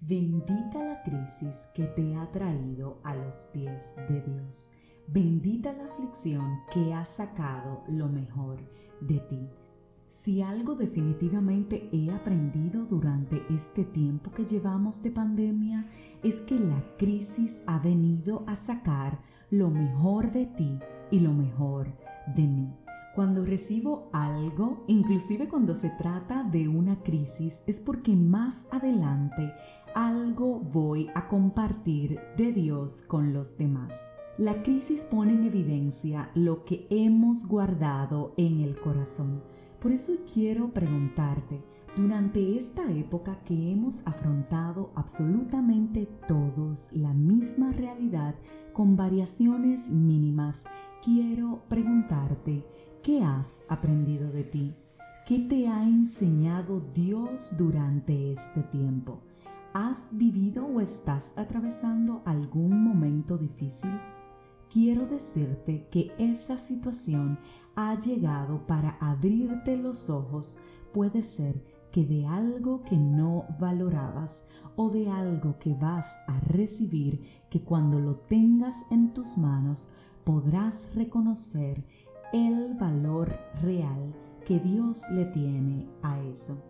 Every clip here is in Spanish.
Bendita la crisis que te ha traído a los pies de Dios. Bendita la aflicción que ha sacado lo mejor de ti. Si algo definitivamente he aprendido durante este tiempo que llevamos de pandemia es que la crisis ha venido a sacar lo mejor de ti y lo mejor de mí. Cuando recibo algo, inclusive cuando se trata de una crisis, es porque más adelante algo voy a compartir de Dios con los demás. La crisis pone en evidencia lo que hemos guardado en el corazón. Por eso quiero preguntarte, durante esta época que hemos afrontado absolutamente todos la misma realidad con variaciones mínimas, quiero preguntarte, ¿qué has aprendido de ti? ¿Qué te ha enseñado Dios durante este tiempo? ¿Has vivido o estás atravesando algún momento difícil? Quiero decirte que esa situación ha llegado para abrirte los ojos. Puede ser que de algo que no valorabas o de algo que vas a recibir que cuando lo tengas en tus manos podrás reconocer el valor real que Dios le tiene a eso.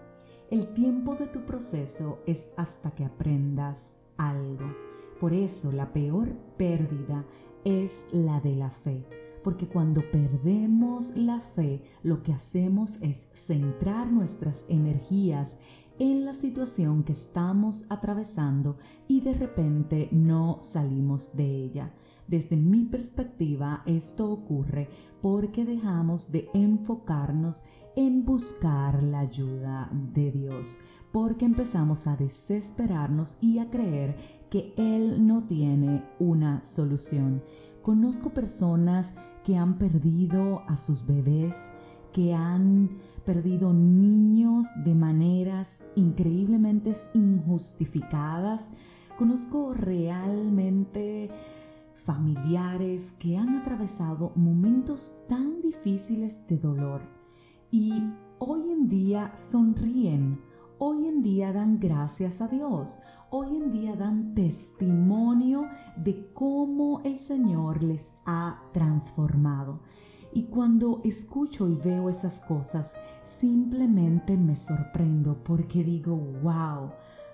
El tiempo de tu proceso es hasta que aprendas algo. Por eso la peor pérdida es la de la fe. Porque cuando perdemos la fe, lo que hacemos es centrar nuestras energías en la situación que estamos atravesando y de repente no salimos de ella. Desde mi perspectiva, esto ocurre porque dejamos de enfocarnos en buscar la ayuda de Dios, porque empezamos a desesperarnos y a creer que Él no tiene una solución. Conozco personas que han perdido a sus bebés, que han perdido niños de maneras increíblemente injustificadas. Conozco realmente familiares que han atravesado momentos tan difíciles de dolor y hoy en día sonríen, hoy en día dan gracias a Dios, hoy en día dan testimonio de cómo el Señor les ha transformado. Y cuando escucho y veo esas cosas, simplemente me sorprendo porque digo, wow,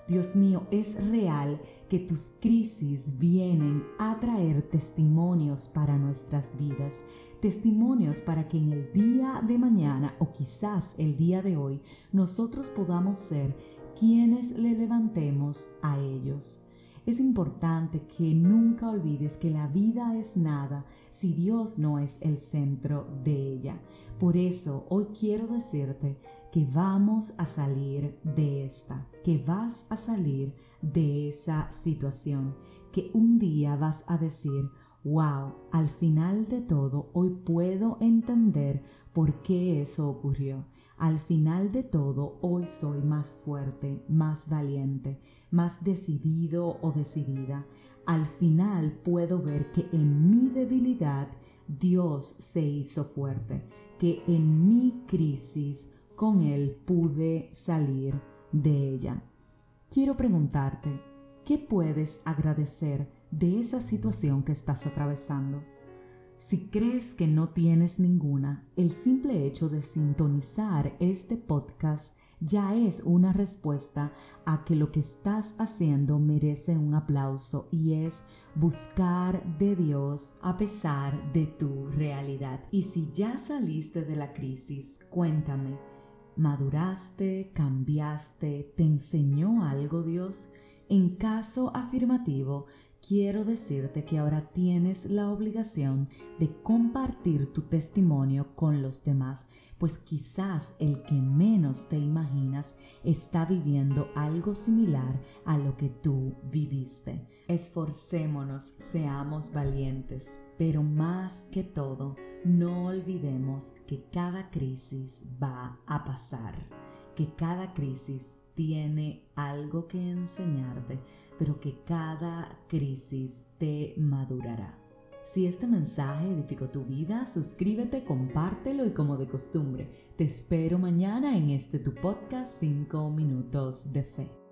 Dios mío, es real que tus crisis vienen a traer testimonios para nuestras vidas, testimonios para que en el día de mañana o quizás el día de hoy nosotros podamos ser quienes le levantemos a ellos. Es importante que nunca olvides que la vida es nada si Dios no es el centro de ella. Por eso hoy quiero decirte que vamos a salir de esta, que vas a salir de esa situación, que un día vas a decir, wow, al final de todo hoy puedo entender por qué eso ocurrió. Al final de todo, hoy soy más fuerte, más valiente, más decidido o decidida. Al final puedo ver que en mi debilidad Dios se hizo fuerte, que en mi crisis con Él pude salir de ella. Quiero preguntarte, ¿qué puedes agradecer de esa situación que estás atravesando? Si crees que no tienes ninguna, el simple hecho de sintonizar este podcast ya es una respuesta a que lo que estás haciendo merece un aplauso y es buscar de Dios a pesar de tu realidad. Y si ya saliste de la crisis, cuéntame, ¿maduraste, cambiaste, te enseñó algo Dios? En caso afirmativo, quiero decirte que ahora tienes la obligación de compartir tu testimonio con los demás, pues quizás el que menos te imaginas está viviendo algo similar a lo que tú viviste. Esforcémonos, seamos valientes, pero más que todo, no olvidemos que cada crisis va a pasar, que cada crisis tiene algo que enseñarte, pero que cada crisis te madurará. Si este mensaje edificó tu vida, suscríbete, compártelo y como de costumbre, te espero mañana en este tu podcast 5 minutos de fe.